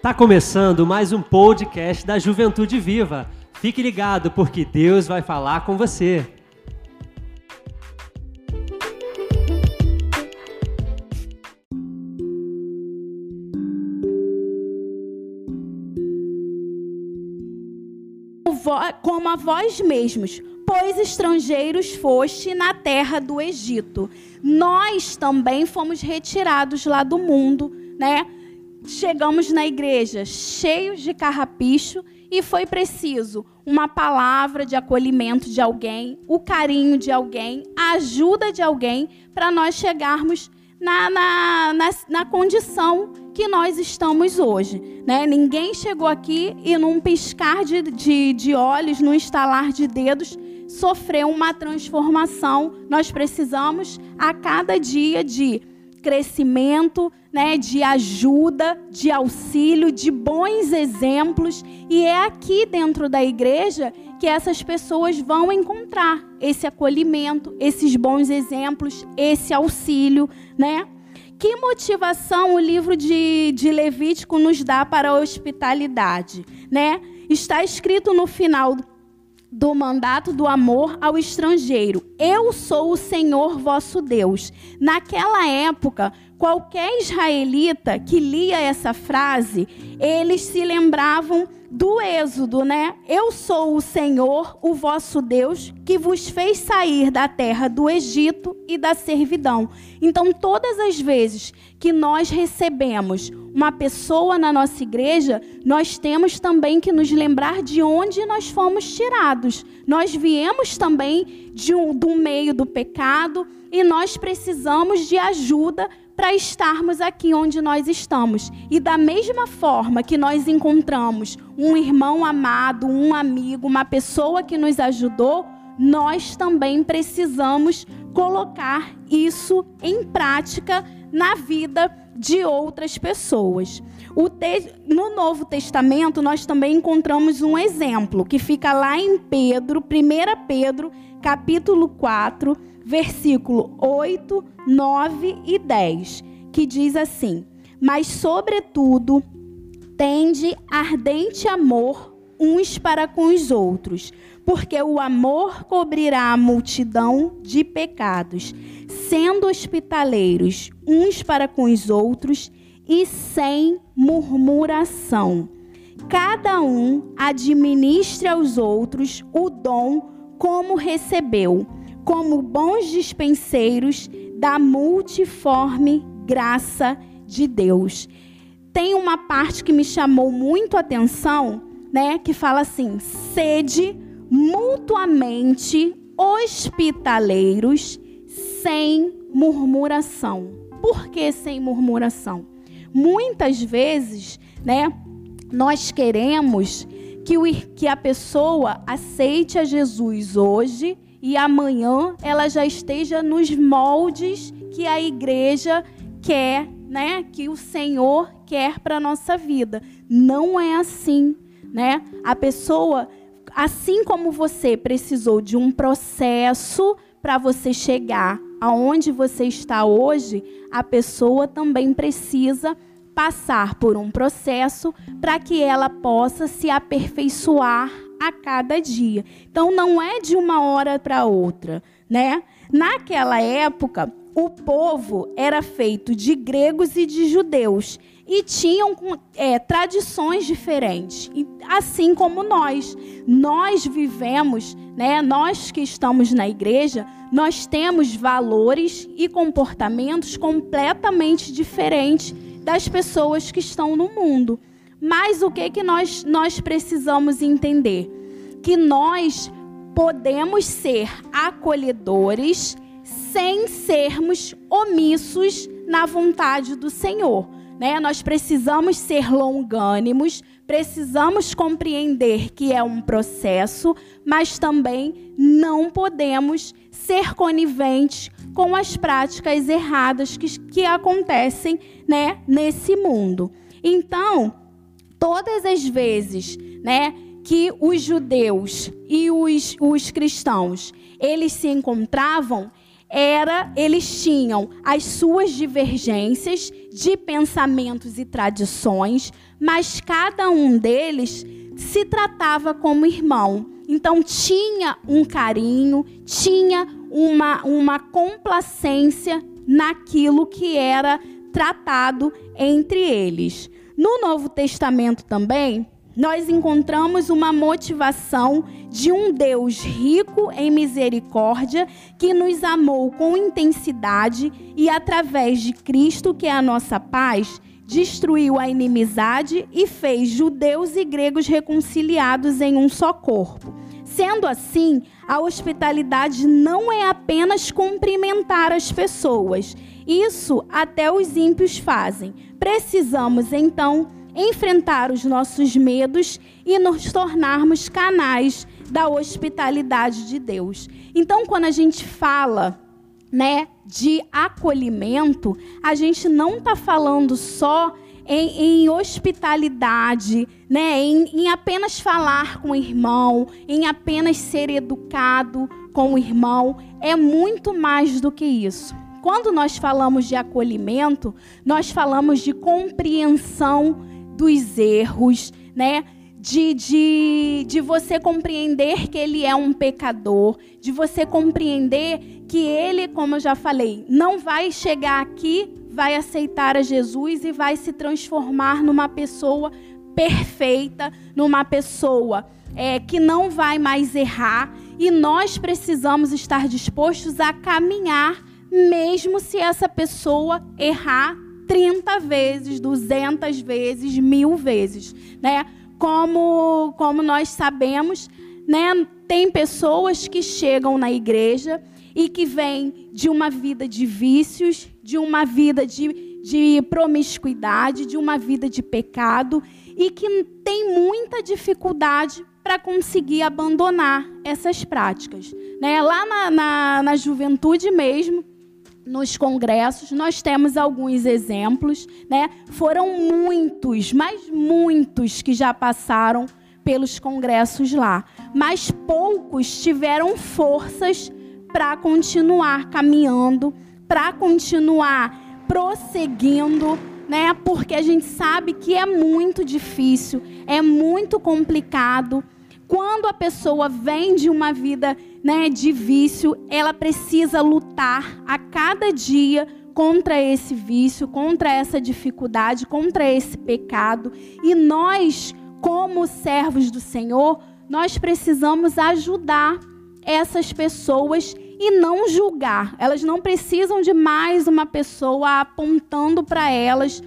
Tá começando mais um podcast da Juventude Viva. Fique ligado porque Deus vai falar com você. Como a vós mesmos, pois estrangeiros foste na terra do Egito. Nós também fomos retirados lá do mundo, né? Chegamos na igreja cheios de carrapicho e foi preciso uma palavra de acolhimento de alguém, o carinho de alguém, a ajuda de alguém para nós chegarmos na, na, na, na, condição que nós estamos hoje. Né? Ninguém chegou aqui e num piscar de, de, de olhos, num estalar de dedos, sofreu uma transformação. Nós precisamos a cada dia de crescimento, né, de ajuda, de auxílio, de bons exemplos, e é aqui dentro da igreja que essas pessoas vão encontrar esse acolhimento, esses bons exemplos, esse auxílio, né? Que motivação o livro de, de Levítico nos dá para a hospitalidade, né? Está escrito no final do mandato do amor ao estrangeiro. Eu sou o Senhor vosso Deus. Naquela época, qualquer israelita que lia essa frase, eles se lembravam do Êxodo, né? Eu sou o Senhor, o vosso Deus, que vos fez sair da terra do Egito e da servidão. Então, todas as vezes que nós recebemos uma pessoa na nossa igreja, nós temos também que nos lembrar de onde nós fomos tirados. Nós viemos também de um, do meio do pecado e nós precisamos de ajuda para estarmos aqui onde nós estamos. E da mesma forma que nós encontramos um irmão amado, um amigo, uma pessoa que nos ajudou, nós também precisamos colocar isso em prática na vida de outras pessoas. Te... No Novo Testamento, nós também encontramos um exemplo que fica lá em Pedro, 1 Pedro, capítulo 4, versículo 8, 9 e 10, que diz assim: Mas, sobretudo, tende ardente amor uns para com os outros, porque o amor cobrirá a multidão de pecados, sendo hospitaleiros uns para com os outros e sem murmuração. Cada um administre aos outros o dom como recebeu como bons dispenseiros da multiforme graça de Deus. Tem uma parte que me chamou muito a atenção, né, que fala assim: sede mutuamente hospitaleiros sem murmuração. Por que sem murmuração? Muitas vezes, né, nós queremos que, o, que a pessoa aceite a Jesus hoje e amanhã ela já esteja nos moldes que a igreja quer, né? Que o Senhor quer para nossa vida. Não é assim, né? A pessoa, assim como você precisou de um processo para você chegar aonde você está hoje, a pessoa também precisa passar por um processo para que ela possa se aperfeiçoar a cada dia. Então não é de uma hora para outra, né? Naquela época, o povo era feito de gregos e de judeus e tinham é, tradições diferentes, assim como nós. Nós vivemos, né? Nós que estamos na igreja, nós temos valores e comportamentos completamente diferentes das pessoas que estão no mundo. Mas o que que nós nós precisamos entender? Que nós podemos ser acolhedores sem sermos omissos na vontade do Senhor. Né? Nós precisamos ser longânimos, precisamos compreender que é um processo, mas também não podemos ser coniventes com as práticas erradas que, que acontecem né, nesse mundo. Então, todas as vezes, né, que os judeus e os, os cristãos eles se encontravam, era eles tinham as suas divergências de pensamentos e tradições, mas cada um deles se tratava como irmão. Então tinha um carinho, tinha uma, uma complacência naquilo que era tratado entre eles. No Novo Testamento também, nós encontramos uma motivação de um Deus rico em misericórdia que nos amou com intensidade e, através de Cristo, que é a nossa paz, destruiu a inimizade e fez judeus e gregos reconciliados em um só corpo. Sendo assim, a hospitalidade não é apenas cumprimentar as pessoas. Isso até os ímpios fazem. Precisamos, então, enfrentar os nossos medos e nos tornarmos canais da hospitalidade de Deus. Então, quando a gente fala, né, de acolhimento, a gente não está falando só em, em, hospitalidade, né? Em, em, apenas falar com o irmão, em apenas ser educado com o irmão. É muito mais do que isso. Quando nós falamos de acolhimento, nós falamos de compreensão dos erros, né? De, de, de você compreender que ele é um pecador, de você compreender que ele, como eu já falei, não vai chegar aqui, vai aceitar a Jesus e vai se transformar numa pessoa perfeita, numa pessoa é, que não vai mais errar. E nós precisamos estar dispostos a caminhar, mesmo se essa pessoa errar 30 vezes, 200 vezes, mil vezes, né? Como, como nós sabemos, né? Tem pessoas que chegam na igreja e que vêm de uma vida de vícios, de uma vida de, de promiscuidade, de uma vida de pecado e que tem muita dificuldade para conseguir abandonar essas práticas. Né? Lá na, na, na juventude mesmo, nos congressos, nós temos alguns exemplos, né? Foram muitos, mas muitos que já passaram pelos congressos lá, mas poucos tiveram forças para continuar caminhando, para continuar prosseguindo, né? Porque a gente sabe que é muito difícil, é muito complicado. Quando a pessoa vem de uma vida né, de vício, ela precisa lutar a cada dia contra esse vício, contra essa dificuldade, contra esse pecado. E nós, como servos do Senhor, nós precisamos ajudar essas pessoas e não julgar. Elas não precisam de mais uma pessoa apontando para elas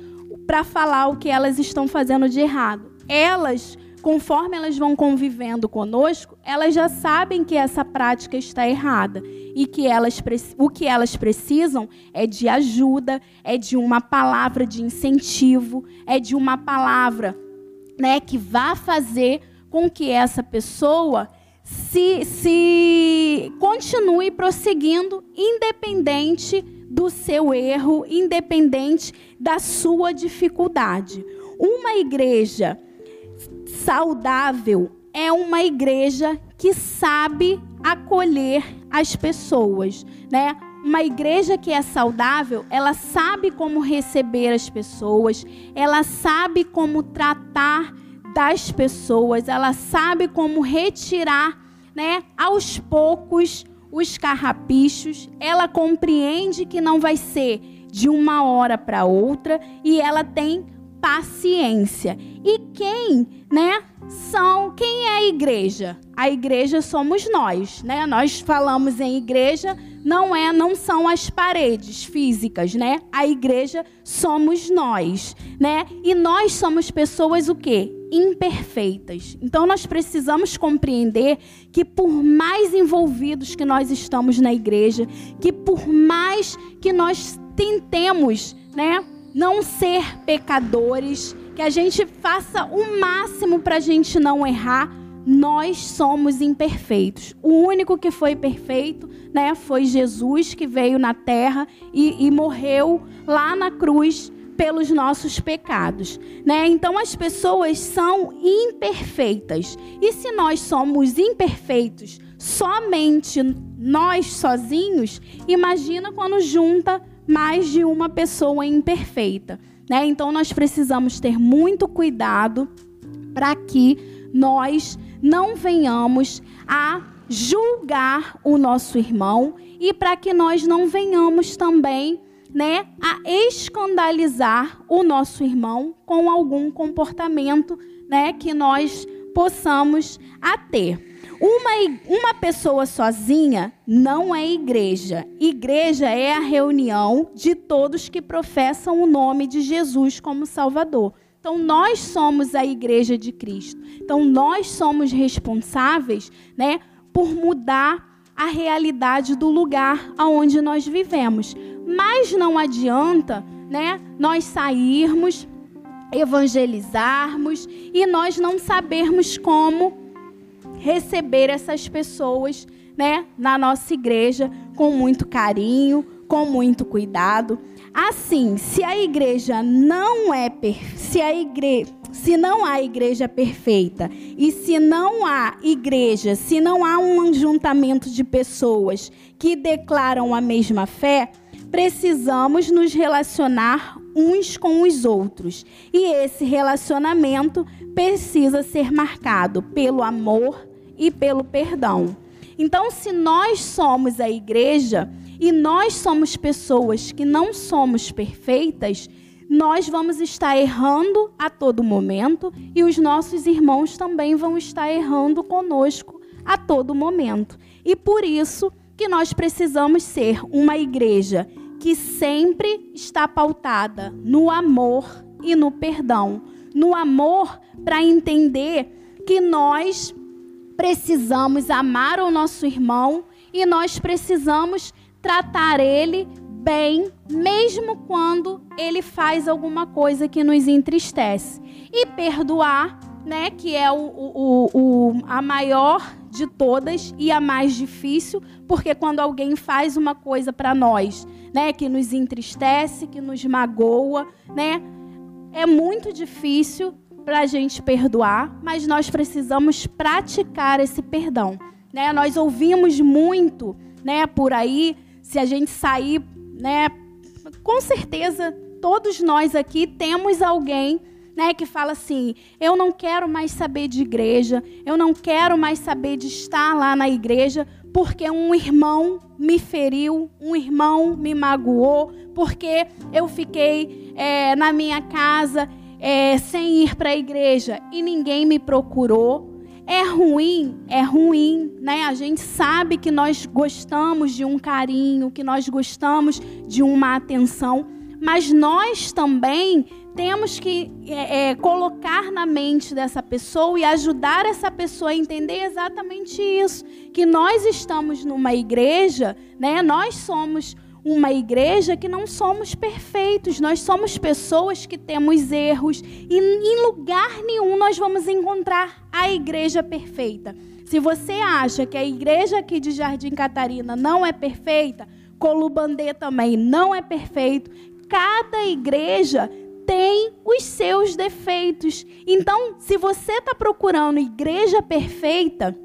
para falar o que elas estão fazendo de errado. Elas conforme elas vão convivendo conosco, elas já sabem que essa prática está errada e que elas, o que elas precisam é de ajuda, é de uma palavra de incentivo, é de uma palavra né, que vá fazer com que essa pessoa se, se continue prosseguindo, independente do seu erro, independente da sua dificuldade. Uma igreja saudável é uma igreja que sabe acolher as pessoas, né? Uma igreja que é saudável, ela sabe como receber as pessoas, ela sabe como tratar das pessoas, ela sabe como retirar, né, aos poucos os carrapichos, ela compreende que não vai ser de uma hora para outra e ela tem paciência. E quem, né, são quem é a igreja? A igreja somos nós, né? Nós falamos em igreja, não é, não são as paredes físicas, né? A igreja somos nós, né? E nós somos pessoas o quê? Imperfeitas. Então nós precisamos compreender que por mais envolvidos que nós estamos na igreja, que por mais que nós tentemos, né, não ser pecadores, que a gente faça o máximo para a gente não errar. Nós somos imperfeitos. O único que foi perfeito, né, foi Jesus que veio na Terra e, e morreu lá na cruz pelos nossos pecados, né? Então as pessoas são imperfeitas. E se nós somos imperfeitos, somente nós sozinhos, imagina quando junta mais de uma pessoa imperfeita. Né? Então nós precisamos ter muito cuidado para que nós não venhamos a julgar o nosso irmão e para que nós não venhamos também né, a escandalizar o nosso irmão com algum comportamento né, que nós possamos a ter. Uma, uma pessoa sozinha não é igreja. Igreja é a reunião de todos que professam o nome de Jesus como Salvador. Então, nós somos a igreja de Cristo. Então, nós somos responsáveis né, por mudar a realidade do lugar aonde nós vivemos. Mas não adianta né, nós sairmos, evangelizarmos e nós não sabermos como receber essas pessoas, né, na nossa igreja com muito carinho, com muito cuidado. Assim, se a igreja não é per... se a igreja se não há igreja perfeita e se não há igreja, se não há um ajuntamento de pessoas que declaram a mesma fé, precisamos nos relacionar uns com os outros. E esse relacionamento precisa ser marcado pelo amor e pelo perdão. Então, se nós somos a igreja e nós somos pessoas que não somos perfeitas, nós vamos estar errando a todo momento e os nossos irmãos também vão estar errando conosco a todo momento. E por isso que nós precisamos ser uma igreja que sempre está pautada no amor e no perdão. No amor para entender que nós precisamos amar o nosso irmão e nós precisamos tratar ele bem, mesmo quando ele faz alguma coisa que nos entristece. E perdoar, né, que é o, o, o, a maior de todas e a mais difícil, porque quando alguém faz uma coisa para nós, né, que nos entristece, que nos magoa, né, é muito difícil para a gente perdoar, mas nós precisamos praticar esse perdão. Né? Nós ouvimos muito né, por aí, se a gente sair, né, com certeza todos nós aqui temos alguém né, que fala assim: eu não quero mais saber de igreja, eu não quero mais saber de estar lá na igreja, porque um irmão me feriu, um irmão me magoou, porque eu fiquei é, na minha casa é, sem ir para a igreja e ninguém me procurou. É ruim, é ruim, né? A gente sabe que nós gostamos de um carinho, que nós gostamos de uma atenção, mas nós também temos que é, é, colocar na mente dessa pessoa e ajudar essa pessoa a entender exatamente isso, que nós estamos numa igreja, né? Nós somos uma igreja que não somos perfeitos, nós somos pessoas que temos erros e em lugar nenhum nós vamos encontrar a igreja perfeita. Se você acha que a igreja aqui de Jardim Catarina não é perfeita, Colubandê também não é perfeito, cada igreja tem os seus defeitos. Então, se você está procurando igreja perfeita,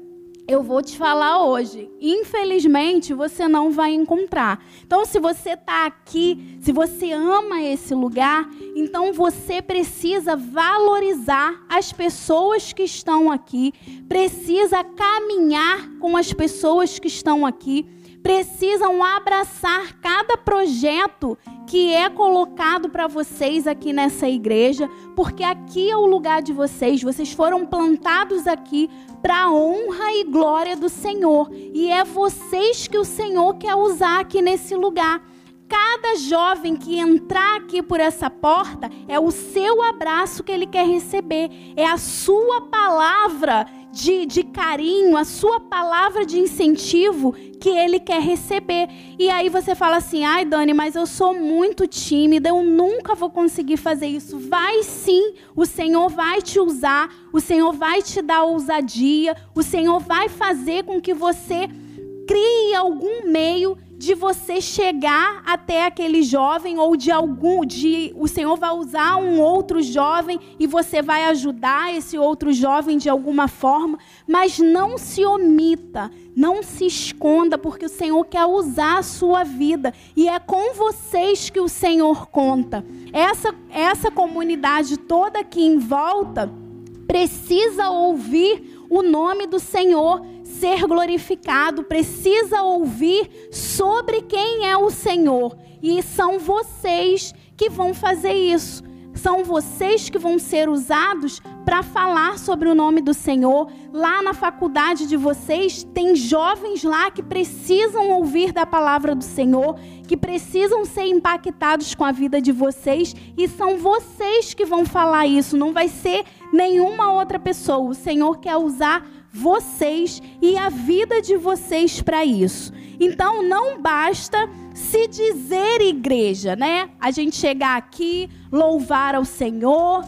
eu vou te falar hoje. Infelizmente, você não vai encontrar. Então, se você está aqui, se você ama esse lugar, então você precisa valorizar as pessoas que estão aqui, precisa caminhar com as pessoas que estão aqui, precisam abraçar cada projeto que é colocado para vocês aqui nessa igreja, porque aqui é o lugar de vocês, vocês foram plantados aqui para a honra e glória do Senhor, e é vocês que o Senhor quer usar aqui nesse lugar. Cada jovem que entrar aqui por essa porta é o seu abraço que ele quer receber, é a sua palavra de, de carinho, a sua palavra de incentivo que ele quer receber. E aí você fala assim: ai, Dani, mas eu sou muito tímida, eu nunca vou conseguir fazer isso. Vai sim, o Senhor vai te usar, o Senhor vai te dar ousadia, o Senhor vai fazer com que você crie algum meio de você chegar até aquele jovem ou de algum de o Senhor vai usar um outro jovem e você vai ajudar esse outro jovem de alguma forma, mas não se omita, não se esconda, porque o Senhor quer usar a sua vida. E é com vocês que o Senhor conta. Essa essa comunidade toda aqui em volta precisa ouvir o nome do Senhor ser glorificado, precisa ouvir sobre quem é o Senhor. E são vocês que vão fazer isso. São vocês que vão ser usados para falar sobre o nome do Senhor. Lá na faculdade de vocês, tem jovens lá que precisam ouvir da palavra do Senhor, que precisam ser impactados com a vida de vocês, e são vocês que vão falar isso, não vai ser nenhuma outra pessoa. O Senhor quer usar vocês e a vida de vocês para isso. Então não basta se dizer igreja, né? A gente chegar aqui, louvar ao Senhor,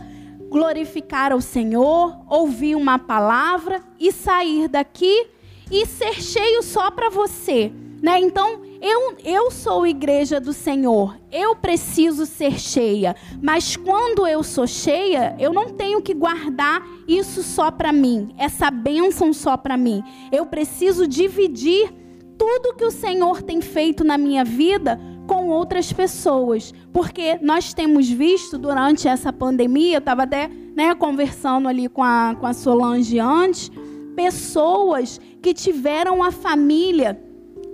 glorificar ao Senhor, ouvir uma palavra e sair daqui e ser cheio só para você, né? Então eu, eu sou igreja do Senhor, eu preciso ser cheia, mas quando eu sou cheia, eu não tenho que guardar isso só para mim, essa bênção só para mim. Eu preciso dividir tudo que o Senhor tem feito na minha vida com outras pessoas, porque nós temos visto durante essa pandemia, eu estava até né, conversando ali com a, com a Solange antes, pessoas que tiveram a família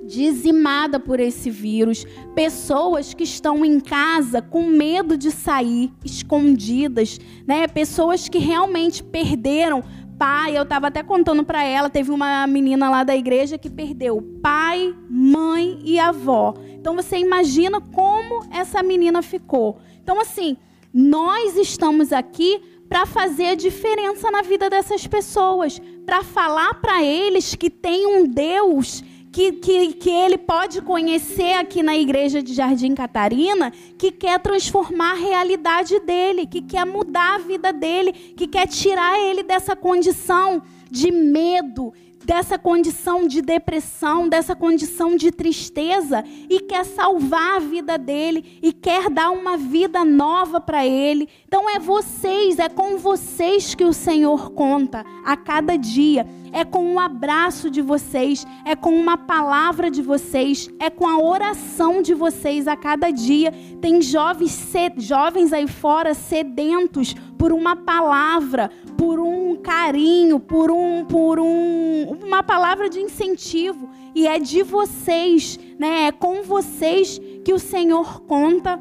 dizimada por esse vírus, pessoas que estão em casa com medo de sair, escondidas, né? Pessoas que realmente perderam pai, eu estava até contando para ela, teve uma menina lá da igreja que perdeu pai, mãe e avó. Então você imagina como essa menina ficou. Então assim, nós estamos aqui para fazer a diferença na vida dessas pessoas, para falar para eles que tem um Deus que, que, que ele pode conhecer aqui na igreja de Jardim Catarina, que quer transformar a realidade dele, que quer mudar a vida dele, que quer tirar ele dessa condição de medo, dessa condição de depressão, dessa condição de tristeza e quer salvar a vida dele e quer dar uma vida nova para ele. Então é vocês, é com vocês que o Senhor conta a cada dia. É com um abraço de vocês, é com uma palavra de vocês, é com a oração de vocês a cada dia. Tem jovens, jovens aí fora sedentos por uma palavra, por um carinho, por um, por um, uma palavra de incentivo. E é de vocês, né? É com vocês que o Senhor conta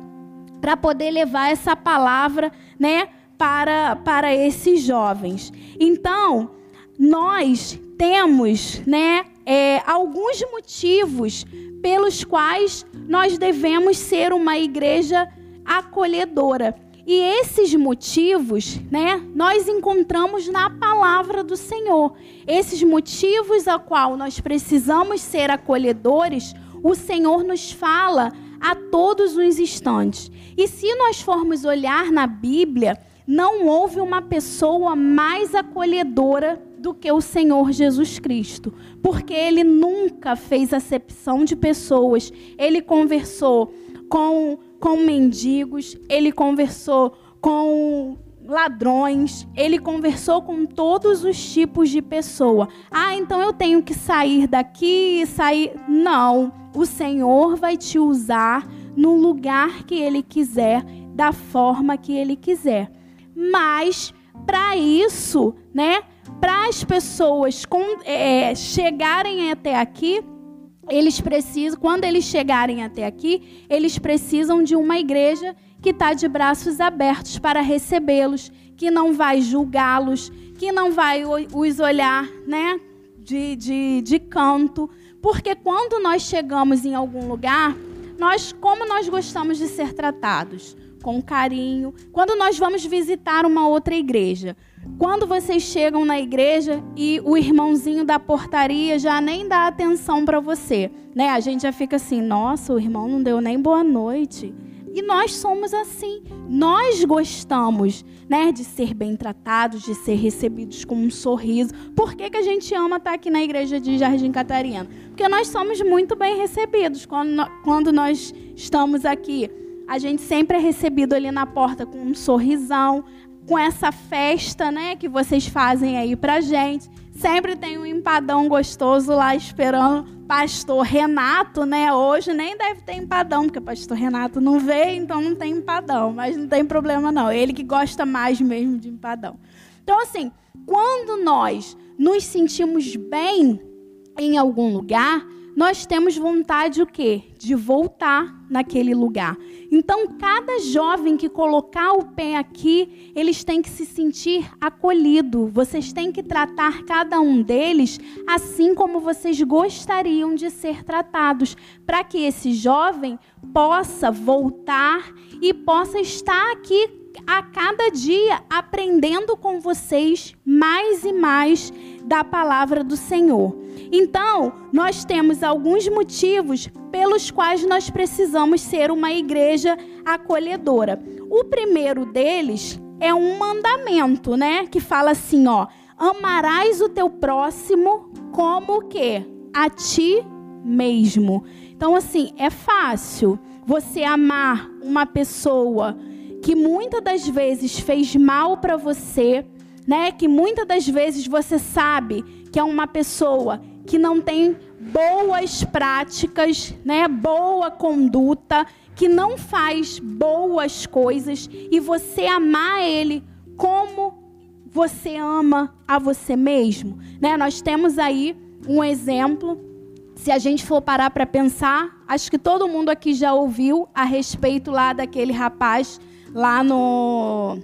para poder levar essa palavra, né? Para, para esses jovens. Então, nós temos, né? É, alguns motivos pelos quais nós devemos ser uma igreja acolhedora. E esses motivos, né, nós encontramos na palavra do Senhor. Esses motivos a qual nós precisamos ser acolhedores, o Senhor nos fala a todos os instantes. E se nós formos olhar na Bíblia, não houve uma pessoa mais acolhedora do que o Senhor Jesus Cristo, porque ele nunca fez acepção de pessoas. Ele conversou com com mendigos, ele conversou com ladrões, ele conversou com todos os tipos de pessoa. Ah, então eu tenho que sair daqui sair. Não, o Senhor vai te usar no lugar que ele quiser, da forma que ele quiser. Mas para isso, né? Para as pessoas com, é, chegarem até aqui, eles precisam, quando eles chegarem até aqui, eles precisam de uma igreja que está de braços abertos para recebê-los, que não vai julgá-los, que não vai os olhar, né, de, de, de canto, porque quando nós chegamos em algum lugar, nós, como nós gostamos de ser tratados, com carinho. Quando nós vamos visitar uma outra igreja, quando vocês chegam na igreja e o irmãozinho da portaria já nem dá atenção para você, né? A gente já fica assim, nossa, o irmão não deu nem boa noite. E nós somos assim. Nós gostamos, né, de ser bem tratados, de ser recebidos com um sorriso. Por que, que a gente ama estar aqui na igreja de Jardim Catarina? Porque nós somos muito bem recebidos quando, quando nós estamos aqui. A gente sempre é recebido ali na porta com um sorrisão, com essa festa, né, que vocês fazem aí pra gente. Sempre tem um empadão gostoso lá esperando pastor Renato, né? Hoje nem deve ter empadão, porque pastor Renato não veio, então não tem empadão, mas não tem problema não. Ele que gosta mais mesmo de empadão. Então assim, quando nós nos sentimos bem em algum lugar, nós temos vontade o quê? De voltar naquele lugar. Então, cada jovem que colocar o pé aqui, eles têm que se sentir acolhido. Vocês têm que tratar cada um deles assim como vocês gostariam de ser tratados, para que esse jovem possa voltar e possa estar aqui a cada dia aprendendo com vocês mais e mais da palavra do Senhor. Então, nós temos alguns motivos pelos quais nós precisamos ser uma igreja acolhedora. O primeiro deles é um mandamento, né, que fala assim, ó: amarás o teu próximo como o quê? A ti mesmo. Então, assim, é fácil você amar uma pessoa que muitas das vezes fez mal para você, né? Que muitas das vezes você sabe que é uma pessoa que não tem boas práticas, né? Boa conduta, que não faz boas coisas e você amar ele como você ama a você mesmo, né? Nós temos aí um exemplo. Se a gente for parar para pensar, acho que todo mundo aqui já ouviu a respeito lá daquele rapaz lá no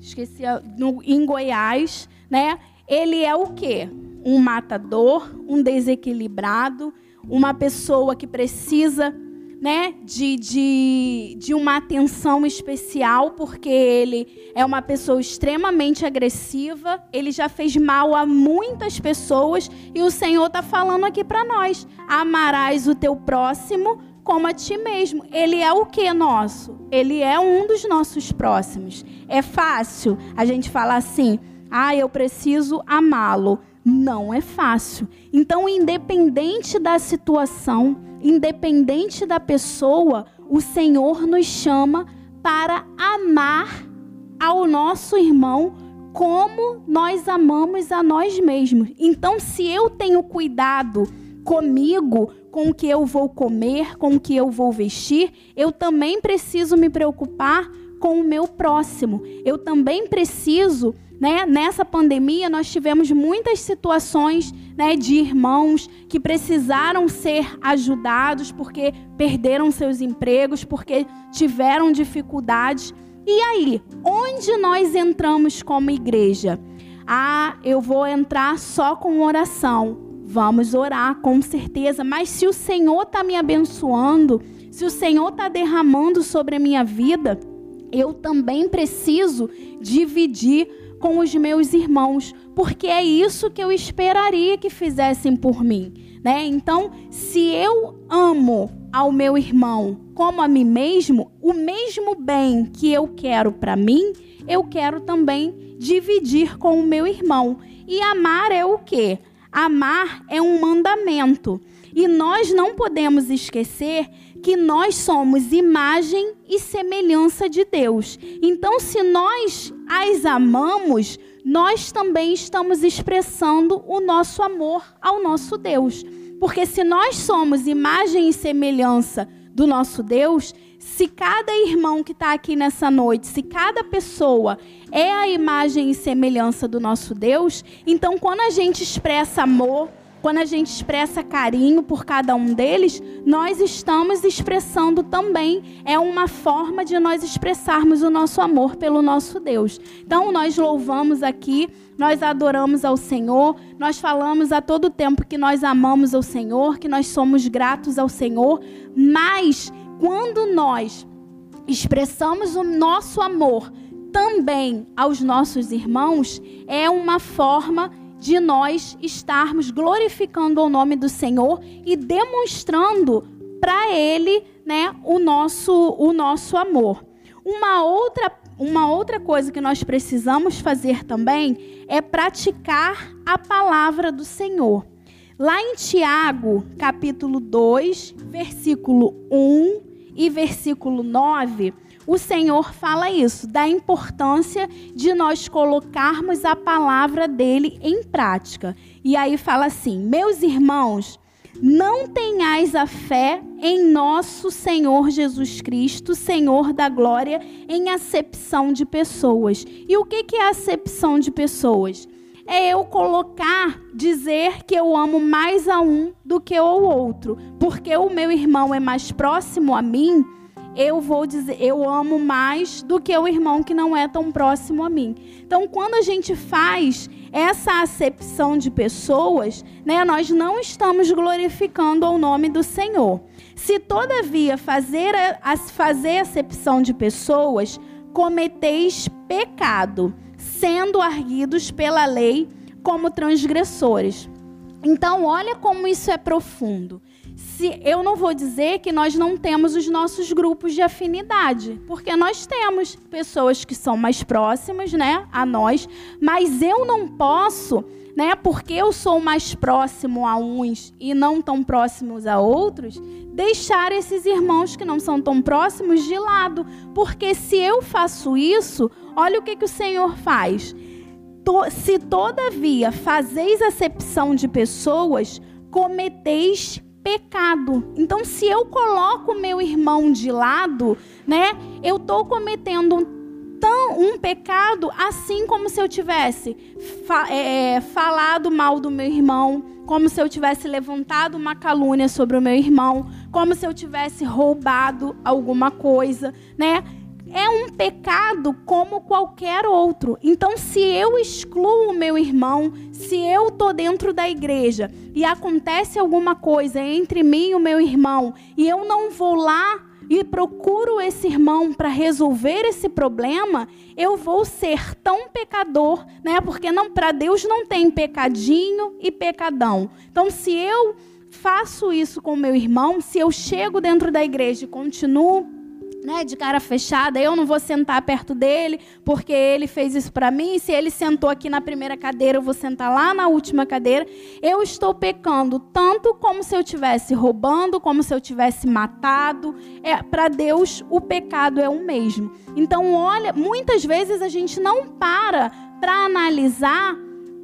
esqueci no, em Goiás, né? Ele é o quê? Um matador, um desequilibrado, uma pessoa que precisa, né, de, de, de uma atenção especial, porque ele é uma pessoa extremamente agressiva, ele já fez mal a muitas pessoas e o Senhor está falando aqui para nós: amarás o teu próximo como a ti mesmo. Ele é o que nosso? Ele é um dos nossos próximos. É fácil a gente falar assim: ah, eu preciso amá-lo. Não é fácil. Então, independente da situação, independente da pessoa, o Senhor nos chama para amar ao nosso irmão como nós amamos a nós mesmos. Então, se eu tenho cuidado comigo, com o que eu vou comer, com o que eu vou vestir, eu também preciso me preocupar com o meu próximo. Eu também preciso, né? Nessa pandemia nós tivemos muitas situações, né, de irmãos que precisaram ser ajudados porque perderam seus empregos, porque tiveram dificuldades. E aí, onde nós entramos como igreja? Ah, eu vou entrar só com oração. Vamos orar, com certeza. Mas se o Senhor está me abençoando, se o Senhor está derramando sobre a minha vida, eu também preciso dividir com os meus irmãos, porque é isso que eu esperaria que fizessem por mim, né? Então, se eu amo ao meu irmão como a mim mesmo, o mesmo bem que eu quero para mim, eu quero também dividir com o meu irmão. E amar é o quê? Amar é um mandamento. E nós não podemos esquecer que nós somos imagem e semelhança de Deus. Então, se nós as amamos, nós também estamos expressando o nosso amor ao nosso Deus. Porque se nós somos imagem e semelhança do nosso Deus, se cada irmão que está aqui nessa noite, se cada pessoa é a imagem e semelhança do nosso Deus, então quando a gente expressa amor, quando a gente expressa carinho por cada um deles, nós estamos expressando também, é uma forma de nós expressarmos o nosso amor pelo nosso Deus. Então, nós louvamos aqui, nós adoramos ao Senhor, nós falamos a todo tempo que nós amamos ao Senhor, que nós somos gratos ao Senhor, mas quando nós expressamos o nosso amor também aos nossos irmãos, é uma forma de nós estarmos glorificando o nome do Senhor e demonstrando para ele, né, o nosso o nosso amor. Uma outra uma outra coisa que nós precisamos fazer também é praticar a palavra do Senhor. Lá em Tiago, capítulo 2, versículo 1 e versículo 9, o Senhor fala isso, da importância de nós colocarmos a palavra dele em prática. E aí fala assim: Meus irmãos, não tenhais a fé em nosso Senhor Jesus Cristo, Senhor da glória, em acepção de pessoas. E o que é acepção de pessoas? É eu colocar, dizer que eu amo mais a um do que ao outro, porque o meu irmão é mais próximo a mim eu vou dizer, eu amo mais do que o irmão que não é tão próximo a mim. Então, quando a gente faz essa acepção de pessoas, né, nós não estamos glorificando o nome do Senhor. Se todavia fazer a, fazer acepção de pessoas, cometeis pecado, sendo arguidos pela lei como transgressores. Então, olha como isso é profundo se eu não vou dizer que nós não temos os nossos grupos de afinidade, porque nós temos pessoas que são mais próximas, né, a nós, mas eu não posso, né, porque eu sou mais próximo a uns e não tão próximos a outros, deixar esses irmãos que não são tão próximos de lado, porque se eu faço isso, olha o que que o Senhor faz. Se todavia fazeis acepção de pessoas, cometeis pecado. Então, se eu coloco meu irmão de lado, né, eu estou cometendo um tão um pecado assim como se eu tivesse fa é, é, falado mal do meu irmão, como se eu tivesse levantado uma calúnia sobre o meu irmão, como se eu tivesse roubado alguma coisa, né? É um pecado como qualquer outro. Então, se eu excluo o meu irmão, se eu estou dentro da igreja e acontece alguma coisa entre mim e o meu irmão, e eu não vou lá e procuro esse irmão para resolver esse problema, eu vou ser tão pecador, né? Porque não para Deus não tem pecadinho e pecadão. Então, se eu faço isso com meu irmão, se eu chego dentro da igreja e continuo né, de cara fechada, eu não vou sentar perto dele, porque ele fez isso para mim. Se ele sentou aqui na primeira cadeira, eu vou sentar lá na última cadeira. Eu estou pecando tanto como se eu tivesse roubando, como se eu tivesse matado. É, para Deus, o pecado é o mesmo. Então, olha, muitas vezes a gente não para para analisar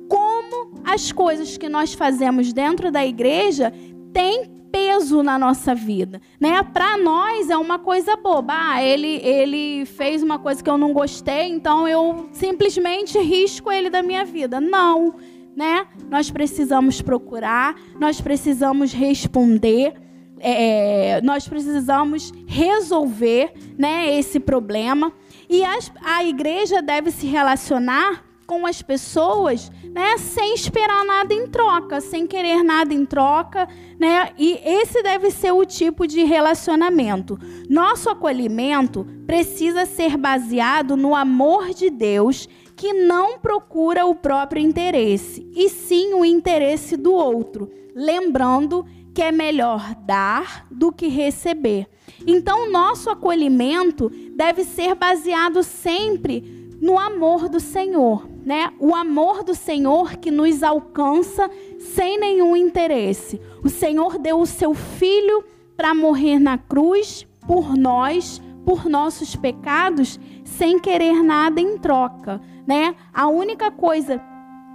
como as coisas que nós fazemos dentro da igreja têm peso na nossa vida, né? Para nós é uma coisa boba. Ah, ele ele fez uma coisa que eu não gostei, então eu simplesmente risco ele da minha vida. Não, né? Nós precisamos procurar, nós precisamos responder. É, nós precisamos resolver né, esse problema. E as, a igreja deve se relacionar com as pessoas, né, sem esperar nada em troca, sem querer nada em troca, né? E esse deve ser o tipo de relacionamento. Nosso acolhimento precisa ser baseado no amor de Deus, que não procura o próprio interesse, e sim o interesse do outro, lembrando que é melhor dar do que receber. Então, nosso acolhimento deve ser baseado sempre no amor do Senhor, né? O amor do Senhor que nos alcança sem nenhum interesse. O Senhor deu o seu filho para morrer na cruz por nós, por nossos pecados, sem querer nada em troca, né? A única coisa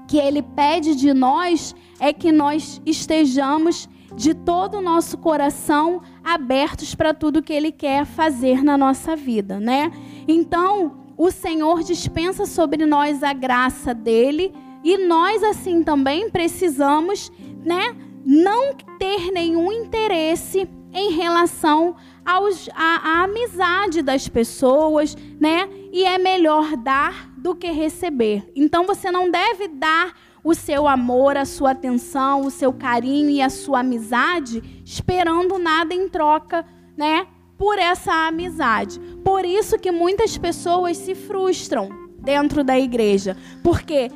que ele pede de nós é que nós estejamos de todo o nosso coração abertos para tudo que ele quer fazer na nossa vida, né? Então, o Senhor dispensa sobre nós a graça dele e nós assim também precisamos, né, não ter nenhum interesse em relação aos, à, à amizade das pessoas, né? E é melhor dar do que receber. Então você não deve dar o seu amor, a sua atenção, o seu carinho e a sua amizade esperando nada em troca, né? Por essa amizade. Por isso que muitas pessoas se frustram dentro da igreja, porque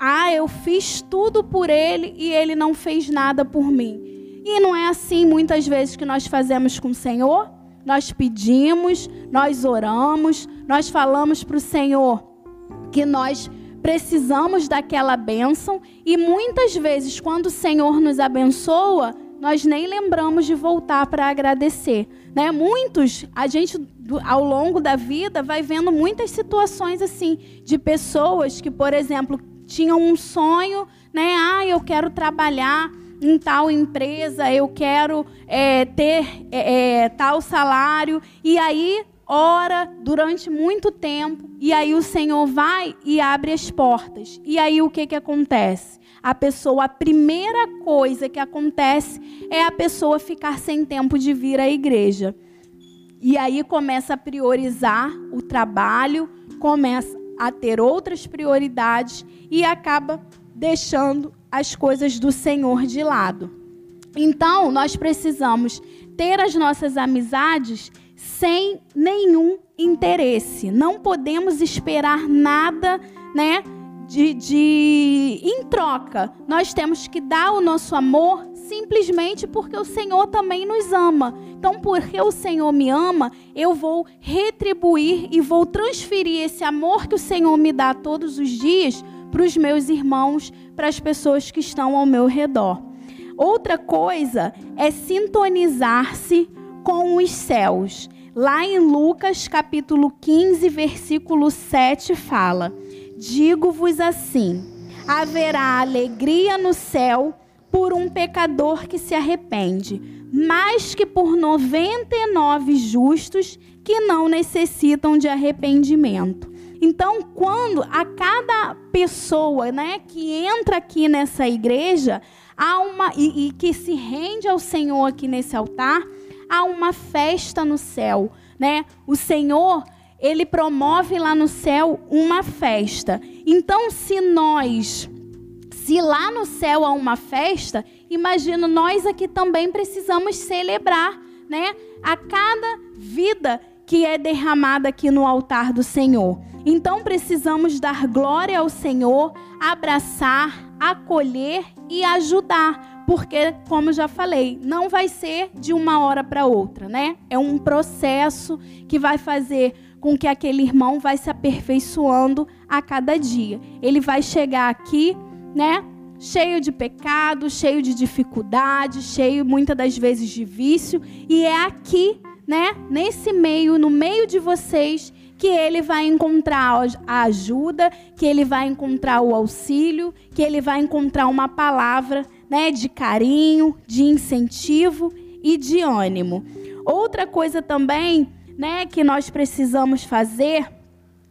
ah, eu fiz tudo por ele e ele não fez nada por mim. E não é assim muitas vezes que nós fazemos com o Senhor? Nós pedimos, nós oramos, nós falamos para o Senhor que nós precisamos daquela bênção e muitas vezes, quando o Senhor nos abençoa, nós nem lembramos de voltar para agradecer. Né? Muitos, a gente ao longo da vida vai vendo muitas situações assim de pessoas que, por exemplo, tinham um sonho, né? Ah, eu quero trabalhar em tal empresa, eu quero é, ter é, é, tal salário, e aí ora durante muito tempo, e aí o Senhor vai e abre as portas. E aí o que, que acontece? A pessoa, a primeira coisa que acontece é a pessoa ficar sem tempo de vir à igreja. E aí começa a priorizar o trabalho, começa a ter outras prioridades e acaba deixando as coisas do Senhor de lado. Então, nós precisamos ter as nossas amizades sem nenhum interesse. Não podemos esperar nada, né? De, de em troca. Nós temos que dar o nosso amor simplesmente porque o Senhor também nos ama. Então, porque o Senhor me ama, eu vou retribuir e vou transferir esse amor que o Senhor me dá todos os dias para os meus irmãos, para as pessoas que estão ao meu redor. Outra coisa é sintonizar-se com os céus. Lá em Lucas capítulo 15, versículo 7 fala: Digo-vos assim: haverá alegria no céu por um pecador que se arrepende, mais que por 99 justos que não necessitam de arrependimento. Então, quando a cada pessoa, né, que entra aqui nessa igreja, há uma e, e que se rende ao Senhor aqui nesse altar, há uma festa no céu, né? O Senhor ele promove lá no céu uma festa. Então, se nós se lá no céu há uma festa, imagino nós aqui também precisamos celebrar, né? A cada vida que é derramada aqui no altar do Senhor. Então precisamos dar glória ao Senhor, abraçar, acolher e ajudar, porque como já falei, não vai ser de uma hora para outra, né? É um processo que vai fazer com que aquele irmão vai se aperfeiçoando a cada dia. Ele vai chegar aqui né? Cheio de pecado, cheio de dificuldade, cheio muitas das vezes de vício, e é aqui, né, nesse meio, no meio de vocês, que ele vai encontrar a ajuda, que ele vai encontrar o auxílio, que ele vai encontrar uma palavra, né, de carinho, de incentivo e de ânimo. Outra coisa também, né, que nós precisamos fazer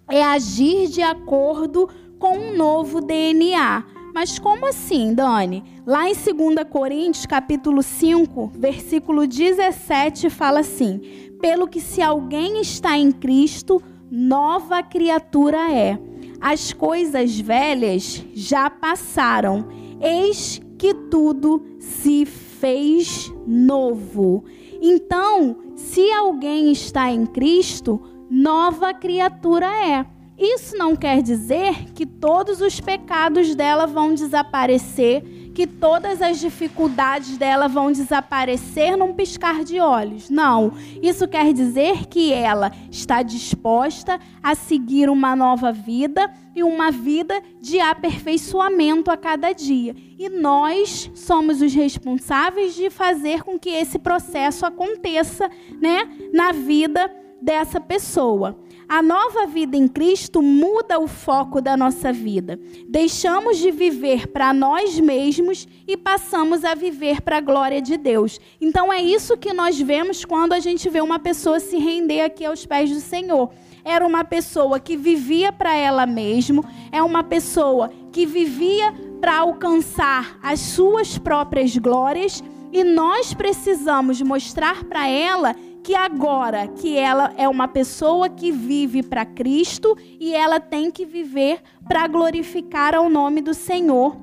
é agir de acordo com um novo DNA. Mas como assim, Dani? Lá em 2 Coríntios, capítulo 5, versículo 17, fala assim: Pelo que se alguém está em Cristo, nova criatura é. As coisas velhas já passaram, eis que tudo se fez novo. Então, se alguém está em Cristo, nova criatura é. Isso não quer dizer que todos os pecados dela vão desaparecer, que todas as dificuldades dela vão desaparecer num piscar de olhos. Não. Isso quer dizer que ela está disposta a seguir uma nova vida e uma vida de aperfeiçoamento a cada dia. E nós somos os responsáveis de fazer com que esse processo aconteça, né, na vida dessa pessoa. A nova vida em Cristo muda o foco da nossa vida. Deixamos de viver para nós mesmos e passamos a viver para a glória de Deus. Então é isso que nós vemos quando a gente vê uma pessoa se render aqui aos pés do Senhor. Era uma pessoa que vivia para ela mesma, é uma pessoa que vivia para alcançar as suas próprias glórias e nós precisamos mostrar para ela que agora que ela é uma pessoa que vive para Cristo e ela tem que viver para glorificar ao nome do Senhor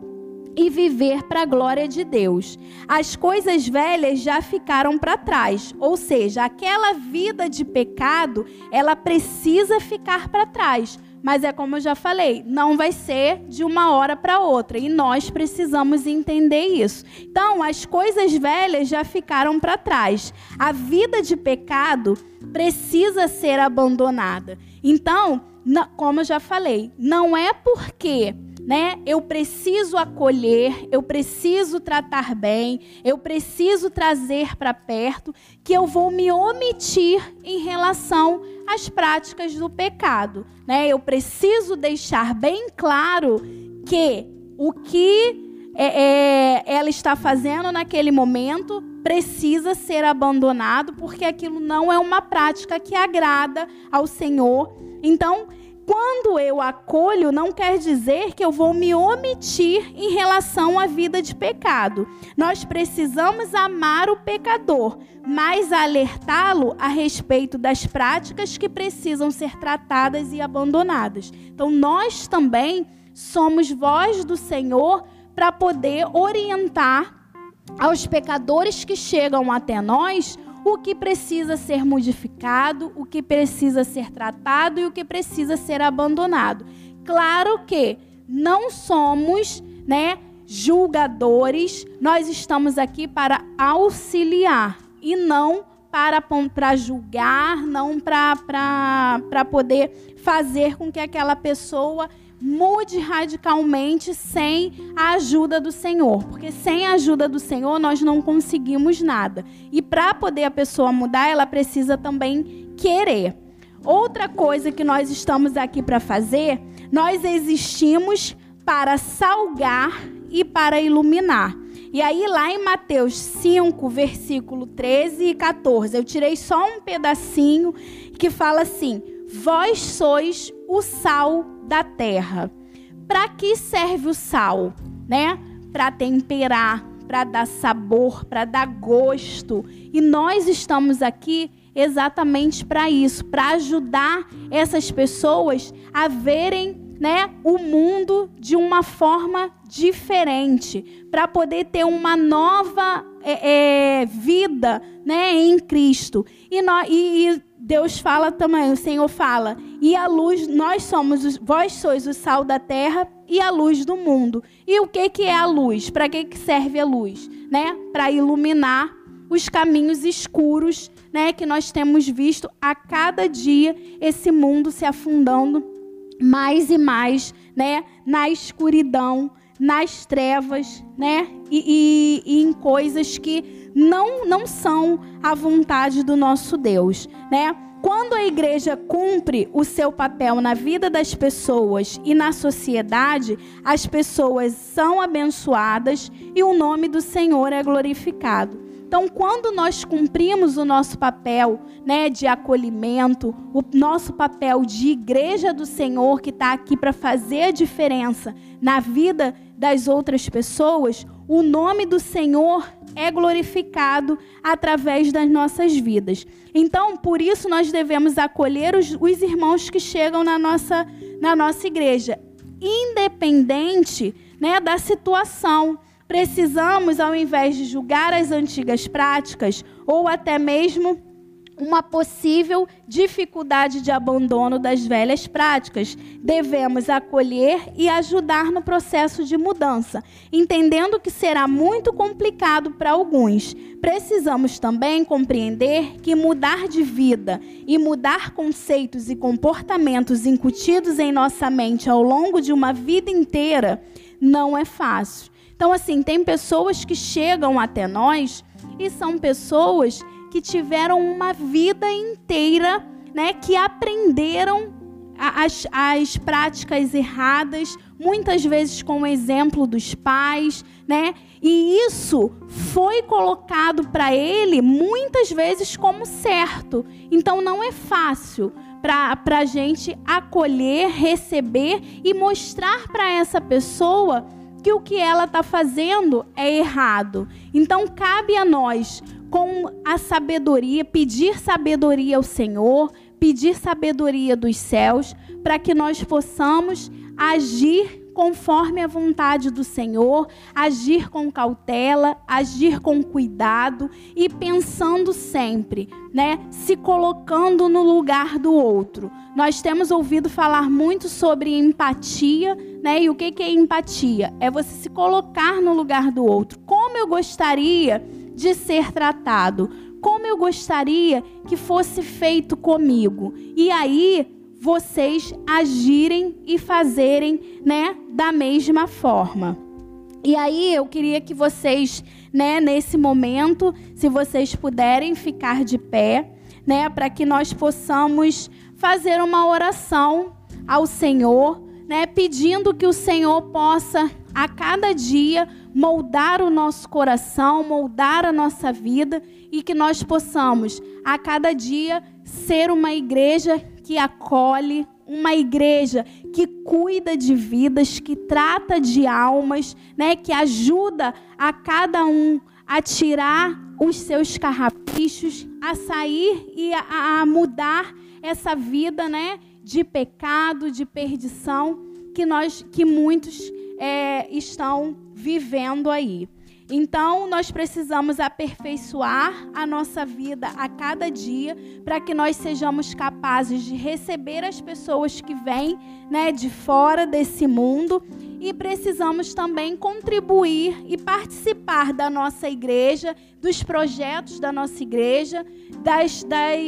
e viver para a glória de Deus. As coisas velhas já ficaram para trás, ou seja, aquela vida de pecado, ela precisa ficar para trás. Mas é como eu já falei, não vai ser de uma hora para outra e nós precisamos entender isso. Então, as coisas velhas já ficaram para trás. A vida de pecado precisa ser abandonada. Então, como eu já falei, não é porque né? Eu preciso acolher, eu preciso tratar bem, eu preciso trazer para perto, que eu vou me omitir em relação às práticas do pecado, né? Eu preciso deixar bem claro que o que é, é, ela está fazendo naquele momento precisa ser abandonado, porque aquilo não é uma prática que agrada ao Senhor. Então, quando eu acolho, não quer dizer que eu vou me omitir em relação à vida de pecado. Nós precisamos amar o pecador, mas alertá-lo a respeito das práticas que precisam ser tratadas e abandonadas. Então, nós também somos voz do Senhor para poder orientar aos pecadores que chegam até nós o que precisa ser modificado, o que precisa ser tratado e o que precisa ser abandonado. Claro que não somos, né, julgadores, nós estamos aqui para auxiliar e não para, para julgar, não para poder fazer com que aquela pessoa mude radicalmente sem a ajuda do Senhor, porque sem a ajuda do Senhor nós não conseguimos nada. E para poder a pessoa mudar, ela precisa também querer. Outra coisa que nós estamos aqui para fazer, nós existimos para salgar e para iluminar. E aí, lá em Mateus 5, versículo 13 e 14, eu tirei só um pedacinho que fala assim: Vós sois o sal da terra. Para que serve o sal, né? Para temperar, para dar sabor, para dar gosto. E nós estamos aqui exatamente para isso, para ajudar essas pessoas a verem né, o mundo de uma forma diferente, para poder ter uma nova é, é, vida né, em Cristo. E, nós, e, e Deus fala também, o Senhor fala, e a luz, nós somos, vós sois o sal da terra e a luz do mundo. E o que que é a luz? Para que que serve a luz, né? Para iluminar os caminhos escuros, né, que nós temos visto a cada dia esse mundo se afundando mais e mais, né, na escuridão, nas trevas, né, e, e, e em coisas que não, não são a vontade do nosso Deus, né? Quando a igreja cumpre o seu papel na vida das pessoas e na sociedade, as pessoas são abençoadas e o nome do Senhor é glorificado. Então, quando nós cumprimos o nosso papel né, de acolhimento, o nosso papel de igreja do Senhor, que está aqui para fazer a diferença na vida das outras pessoas, o nome do Senhor é glorificado através das nossas vidas. Então, por isso, nós devemos acolher os, os irmãos que chegam na nossa, na nossa igreja, independente né, da situação. Precisamos, ao invés de julgar as antigas práticas, ou até mesmo uma possível dificuldade de abandono das velhas práticas. Devemos acolher e ajudar no processo de mudança, entendendo que será muito complicado para alguns. Precisamos também compreender que mudar de vida e mudar conceitos e comportamentos incutidos em nossa mente ao longo de uma vida inteira não é fácil. Então, assim, tem pessoas que chegam até nós e são pessoas que tiveram uma vida inteira, né, que aprenderam as, as práticas erradas, muitas vezes com o exemplo dos pais, né? E isso foi colocado para ele muitas vezes como certo. Então não é fácil para a gente acolher, receber e mostrar para essa pessoa que o que ela está fazendo é errado. Então cabe a nós com a sabedoria, pedir sabedoria ao Senhor, pedir sabedoria dos céus, para que nós possamos agir conforme a vontade do Senhor, agir com cautela, agir com cuidado e pensando sempre, né, se colocando no lugar do outro. Nós temos ouvido falar muito sobre empatia, né? E o que é empatia? É você se colocar no lugar do outro. Como eu gostaria de ser tratado? Como eu gostaria que fosse feito comigo? E aí vocês agirem e fazerem, né, da mesma forma. E aí eu queria que vocês, né, nesse momento, se vocês puderem ficar de pé, né, para que nós possamos fazer uma oração ao Senhor, né, pedindo que o Senhor possa a cada dia moldar o nosso coração, moldar a nossa vida e que nós possamos a cada dia ser uma igreja que acolhe, uma igreja que cuida de vidas, que trata de almas, né, que ajuda a cada um a tirar os seus carrapichos, a sair e a, a mudar essa vida, né, de pecado, de perdição que nós, que muitos é, estão vivendo aí. Então, nós precisamos aperfeiçoar a nossa vida a cada dia para que nós sejamos capazes de receber as pessoas que vêm né, de fora desse mundo. E precisamos também contribuir e participar da nossa igreja, dos projetos da nossa igreja, das, das